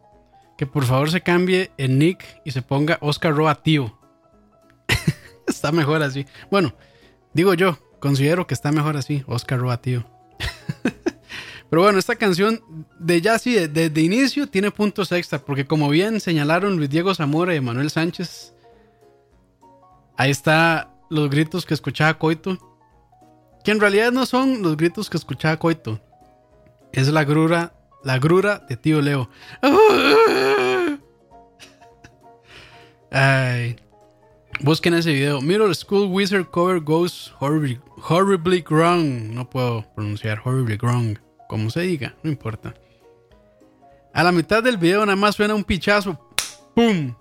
que por favor se cambie el nick y se ponga Oscar Roa Tío. está mejor así. Bueno, digo yo, considero que está mejor así, Oscar Roa Tío. Pero bueno, esta canción de ya sí, desde de, inicio tiene puntos extra, porque como bien señalaron Luis Diego Zamora y Manuel Sánchez, ahí está los gritos que escuchaba Coito, que en realidad no son los gritos que escuchaba Coito, es la grura, la grura de tío Leo. Ay. Busquen ese video. Middle School Wizard Cover Goes horribly, horribly Wrong. No puedo pronunciar horribly wrong. Como se diga, no importa. A la mitad del video nada más suena un pichazo. ¡Pum!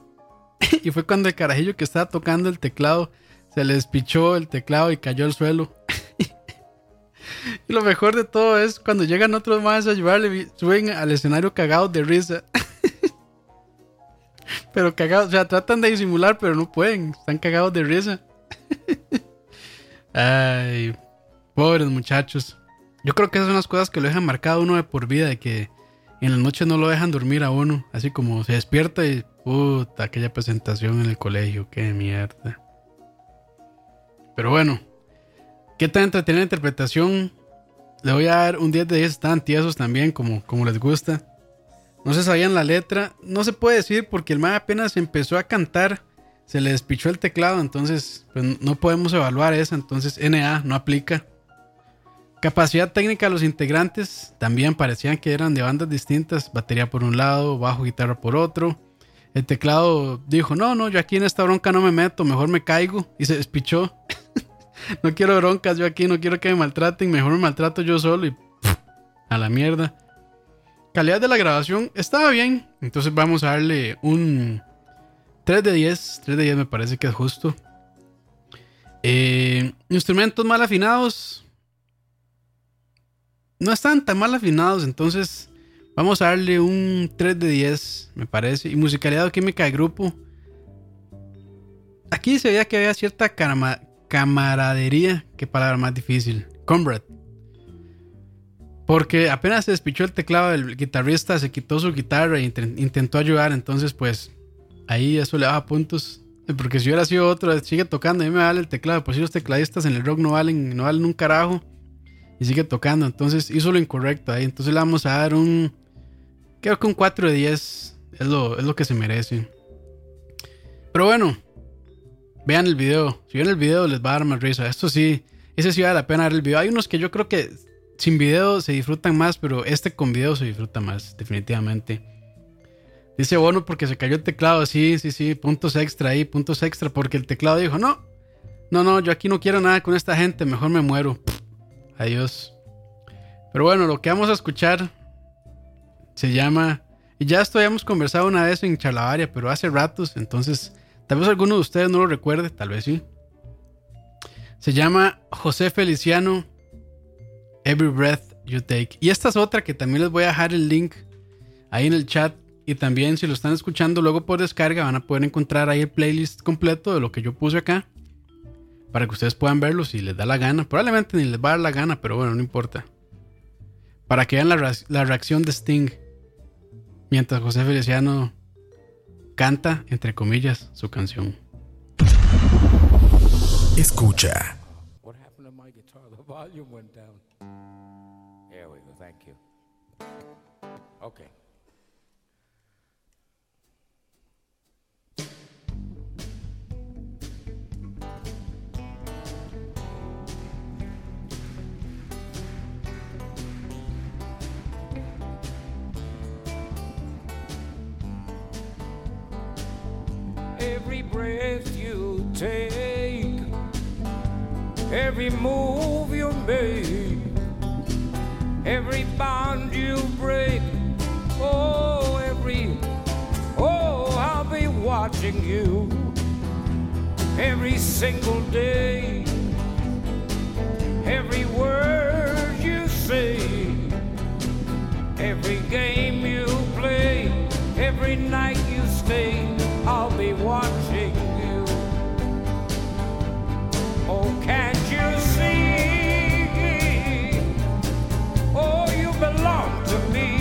y fue cuando el carajillo que estaba tocando el teclado se le despichó el teclado y cayó al suelo. y lo mejor de todo es cuando llegan otros más a ayudarle, suben al escenario cagados de risa. pero cagados, o sea, tratan de disimular, pero no pueden, están cagados de risa. Ay, pobres muchachos. Yo creo que esas son las cosas que lo dejan marcado uno de por vida, de que en la noche no lo dejan dormir a uno, así como se despierta y puta, aquella presentación en el colegio, qué mierda. Pero bueno, qué tan entretenida la interpretación. Le voy a dar un 10 de 10, están tiesos también, como, como les gusta. No se sabían la letra, no se puede decir porque el man apenas empezó a cantar, se le despichó el teclado, entonces pues, no podemos evaluar esa, entonces NA no aplica. Capacidad técnica de los integrantes también parecían que eran de bandas distintas, batería por un lado, bajo guitarra por otro. El teclado dijo, no, no, yo aquí en esta bronca no me meto, mejor me caigo y se despichó. no quiero broncas, yo aquí no quiero que me maltraten, mejor me maltrato yo solo y a la mierda. Calidad de la grabación estaba bien, entonces vamos a darle un 3 de 10, 3 de 10 me parece que es justo. Eh, instrumentos mal afinados, no están tan mal afinados, entonces vamos a darle un 3 de 10, me parece. Y musicalidad o química de grupo. Aquí se veía que había cierta cama camaradería, qué palabra más difícil. Comrade. Porque apenas se despichó el teclado del guitarrista, se quitó su guitarra e intentó ayudar, entonces pues ahí eso le daba puntos. Porque si hubiera sido otro, sigue tocando, a mí me vale el teclado. Pues si los tecladistas en el rock no valen, no valen un carajo y sigue tocando. Entonces hizo lo incorrecto ahí. Entonces le vamos a dar un. Creo que un 4 de 10 es lo, es lo que se merece. Pero bueno, vean el video. Si ven el video, les va a dar más risa. Esto sí, ese sí vale la pena ver el video. Hay unos que yo creo que sin video se disfrutan más, pero este con video se disfruta más, definitivamente. Dice bueno porque se cayó el teclado. Sí, sí, sí. Puntos extra ahí, puntos extra. Porque el teclado dijo: No, no, no, yo aquí no quiero nada con esta gente. Mejor me muero. Adiós. Pero bueno, lo que vamos a escuchar se llama. Y ya esto habíamos conversado una vez en Charlavaria, pero hace ratos. Entonces, tal vez alguno de ustedes no lo recuerde, tal vez sí. Se llama José Feliciano, Every Breath You Take. Y esta es otra que también les voy a dejar el link ahí en el chat. Y también, si lo están escuchando luego por descarga, van a poder encontrar ahí el playlist completo de lo que yo puse acá para que ustedes puedan verlo si les da la gana. Probablemente ni les va a dar la gana, pero bueno, no importa. Para que vean la, la reacción de Sting mientras José Feliciano canta, entre comillas, su canción. Escucha. What happened to my guitar? The volume went breath you take, every move you make, every bond you break. Oh, every, oh, I'll be watching you every single day, every word you say. Every game you play, every night you stay, I'll be watching you. Oh, can't you see? Oh, you belong to me.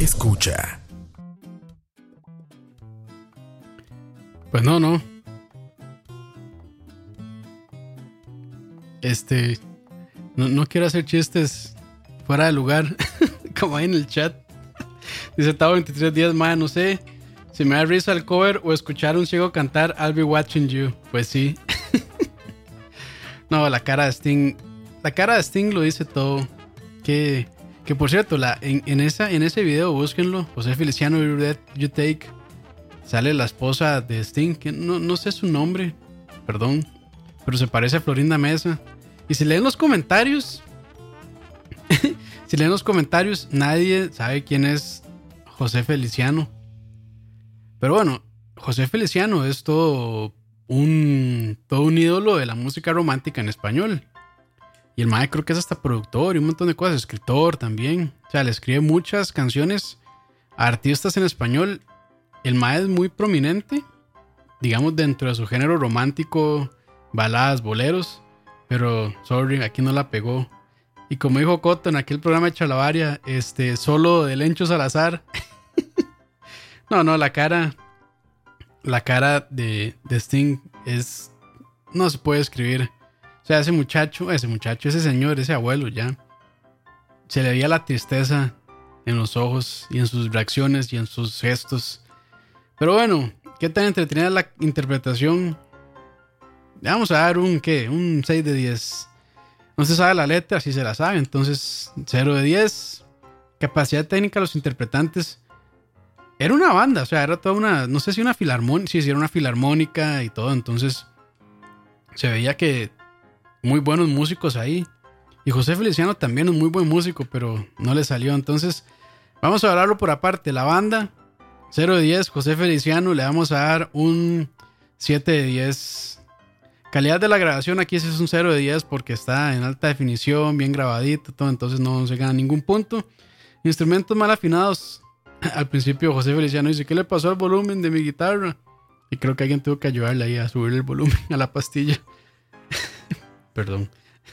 Escucha. Pues no, no. Este. No, quiero hacer chistes fuera de lugar. como ahí en el chat. Dice Tavo 23 días más, no sé. Si me da risa el cover o escuchar un ciego cantar I'll be watching you. Pues sí. No, la cara de Sting. La cara de Sting lo dice todo. Que, que por cierto, la, en, en esa, en ese video, búsquenlo. José Feliciano You Take. Sale la esposa de Sting, que no, no sé su nombre, perdón, pero se parece a Florinda Mesa. Y si leen los comentarios, si leen los comentarios, nadie sabe quién es José Feliciano. Pero bueno, José Feliciano es todo un, todo un ídolo de la música romántica en español. Y el mae creo que es hasta productor y un montón de cosas, escritor también. O sea, le escribe muchas canciones a artistas en español el Mae es muy prominente, digamos, dentro de su género romántico, baladas, boleros. Pero, sorry, aquí no la pegó. Y como dijo Coto en aquel programa de Chalabaria, este, solo de Lencho Salazar. no, no, la cara. La cara de, de Sting es. No se puede escribir. O sea, ese muchacho, ese muchacho, ese señor, ese abuelo ya. Se le veía la tristeza en los ojos y en sus reacciones y en sus gestos. Pero bueno, qué tan entretenida la interpretación vamos a dar un, ¿qué? Un 6 de 10. No se sabe la letra, si se la sabe. Entonces, 0 de 10. Capacidad técnica de los interpretantes. Era una banda, o sea, era toda una, no sé si una filarmónica, sí, sí, era una filarmónica y todo. Entonces, se veía que muy buenos músicos ahí. Y José Feliciano también es muy buen músico, pero no le salió. Entonces, vamos a hablarlo por aparte. La banda, 0 de 10. José Feliciano, le vamos a dar un 7 de 10. Calidad de la grabación aquí sí es un 0 de 10 porque está en alta definición, bien grabadito, todo. Entonces no se gana ningún punto. Instrumentos mal afinados. Al principio José Feliciano dice, ¿qué le pasó al volumen de mi guitarra? Y creo que alguien tuvo que ayudarle ahí a subir el volumen a la pastilla. Perdón.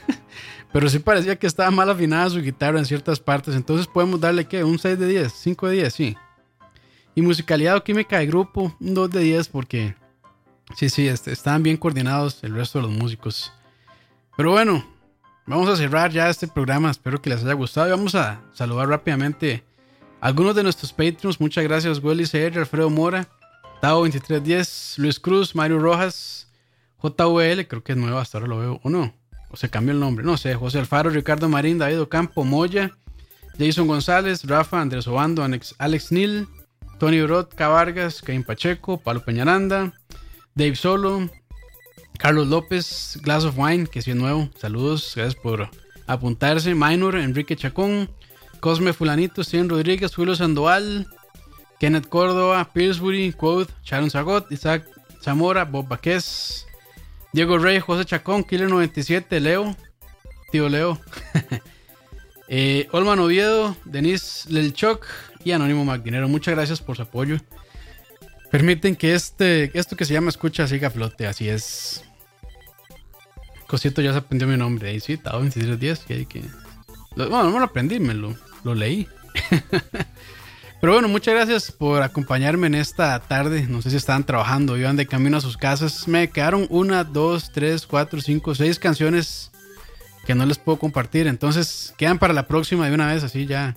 Pero sí parecía que estaba mal afinada su guitarra en ciertas partes. Entonces podemos darle ¿qué? Un 6 de 10, 5 de 10, sí. Y musicalidad o química de grupo, un 2 de 10 porque sí, sí, este, estaban bien coordinados el resto de los músicos. Pero bueno, vamos a cerrar ya este programa. Espero que les haya gustado. Y vamos a saludar rápidamente algunos de nuestros Patreons. Muchas gracias, Willy CR, Alfredo Mora, Tao2310, Luis Cruz, Mario Rojas, JVL, creo que es nuevo, hasta ahora lo veo. ¿O no? O se cambió el nombre, no sé. José Alfaro, Ricardo Marín, David Ocampo, Moya, Jason González, Rafa, Andrés Obando, Alex, Alex Tony Brot, Vargas, Caín Pacheco, Pablo Peñaranda, Dave Solo, Carlos López, Glass of Wine, que es nuevo. Saludos, gracias por apuntarse. Minor, Enrique Chacón, Cosme Fulanito, Steven Rodríguez, Julio Sandoval, Kenneth Córdoba, Pillsbury, Quote, Sharon Zagot, Isaac Zamora, Bob Baquez, Diego Rey, José Chacón, Killer 97, Leo, tío Leo, eh, Olman Oviedo, Denis Lelchok y Anónimo Magdinero. Muchas gracias por su apoyo. Permiten que este, esto que se llama escucha siga a flote, así es. Cosito ya se aprendió mi nombre. Ahí sí, Tao 2310. Que, que... Lo- Bueno, no me lo aprendí, me lo leí. Pero bueno, muchas gracias por acompañarme en esta tarde. No sé si estaban trabajando, iban de camino a sus casas. Me quedaron una, dos, tres, cuatro, cinco, seis canciones que no les puedo compartir. Entonces quedan para la próxima de una vez, así ya.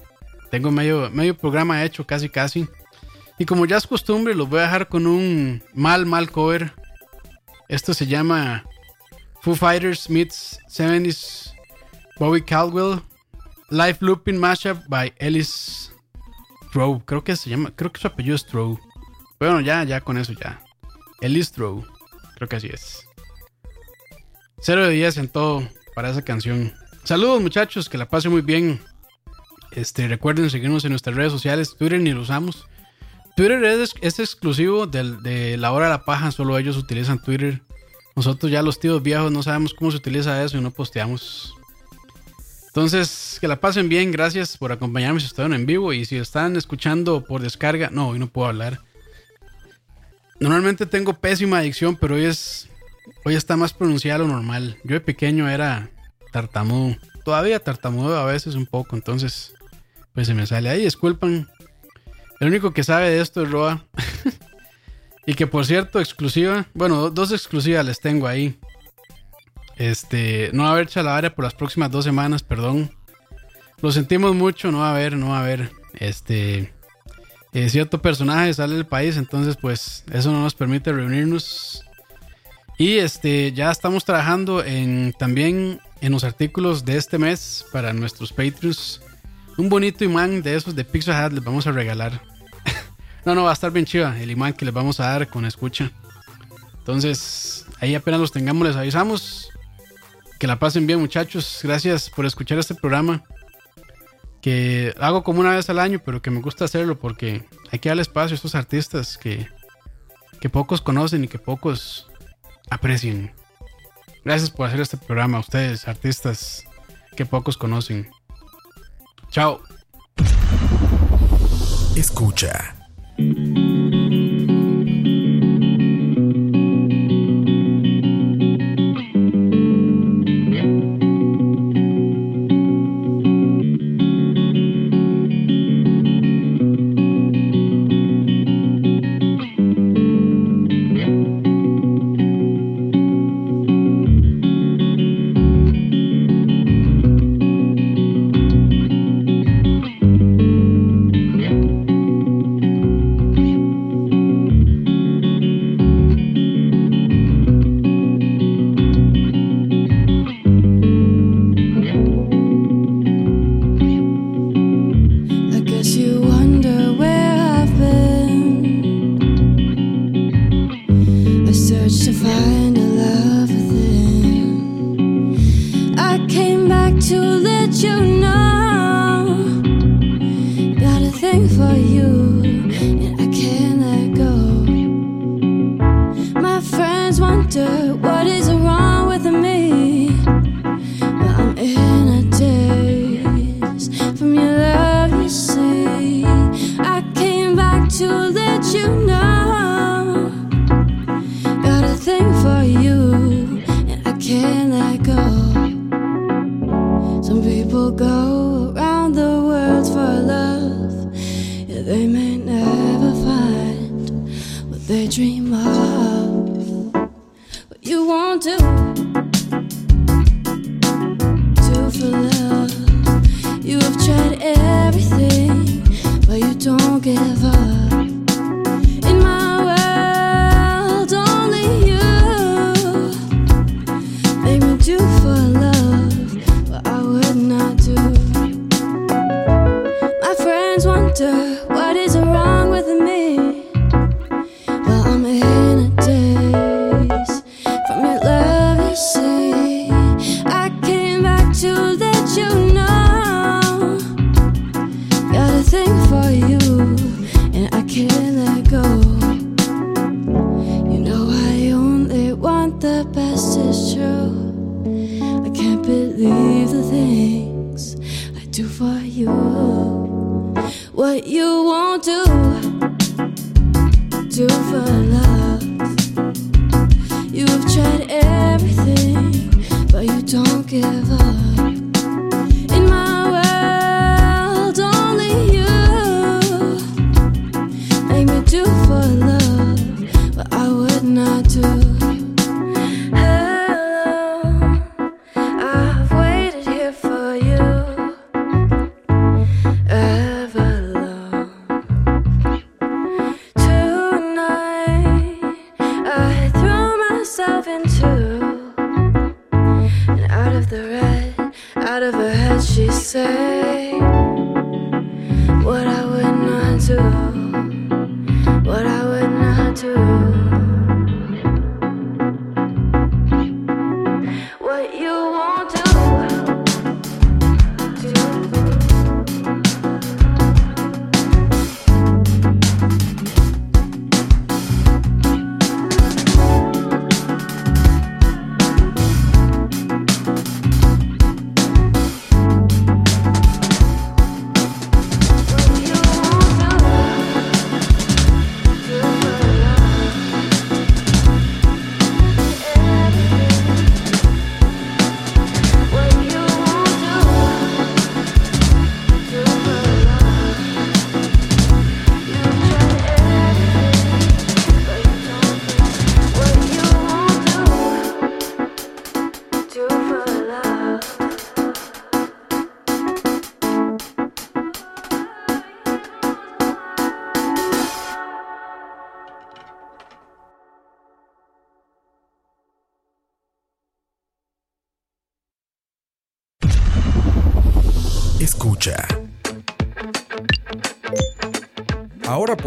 Tengo medio, medio programa hecho, casi, casi. Y como ya es costumbre, los voy a dejar con un mal, mal cover. Esto se llama Foo Fighters meets 70s Bobby Caldwell Live Looping Mashup by Ellis Stroh. Creo que se llama, creo que su apellido es Stroh. Bueno, ya, ya con eso ya. Ellis Stroh. Creo que así es. 0 de 10 en todo para esa canción. Saludos muchachos, que la pasen muy bien. Este, recuerden seguirnos en nuestras redes sociales. Twitter ni lo usamos. Twitter es, exclusivo de la hora de la paja, solo ellos utilizan Twitter. Nosotros ya los tíos viejos no sabemos cómo se utiliza eso y no posteamos. Entonces, que la pasen bien, gracias por acompañarme si están en vivo y si están escuchando por descarga, no, hoy no puedo hablar. Normalmente tengo pésima adicción, pero hoy es hoy está más pronunciada lo normal. Yo de pequeño era tartamudo, todavía tartamudo a veces un poco, entonces pues se me sale ahí, disculpan. El único que sabe de esto es Roa. y que por cierto, exclusiva. Bueno, do- dos exclusivas les tengo ahí. Este, no va a haber chalabaria por las próximas dos semanas, perdón. Lo sentimos mucho, no va a haber, no va a haber. Este, eh, cierto personaje sale del país, entonces pues eso no nos permite reunirnos. Y este, ya estamos trabajando en también en los artículos de este mes para nuestros Patreons. Un bonito imán de esos de Pixel Hat les vamos a regalar. no, no, va a estar bien chiva el imán que les vamos a dar con escucha. Entonces, ahí apenas los tengamos, les avisamos. Que la pasen bien, muchachos. Gracias por escuchar este programa. Que hago como una vez al año, pero que me gusta hacerlo porque hay que darle espacio a estos artistas que, que pocos conocen y que pocos aprecien. Gracias por hacer este programa, ustedes, artistas que pocos conocen. Chao. Escucha. she said.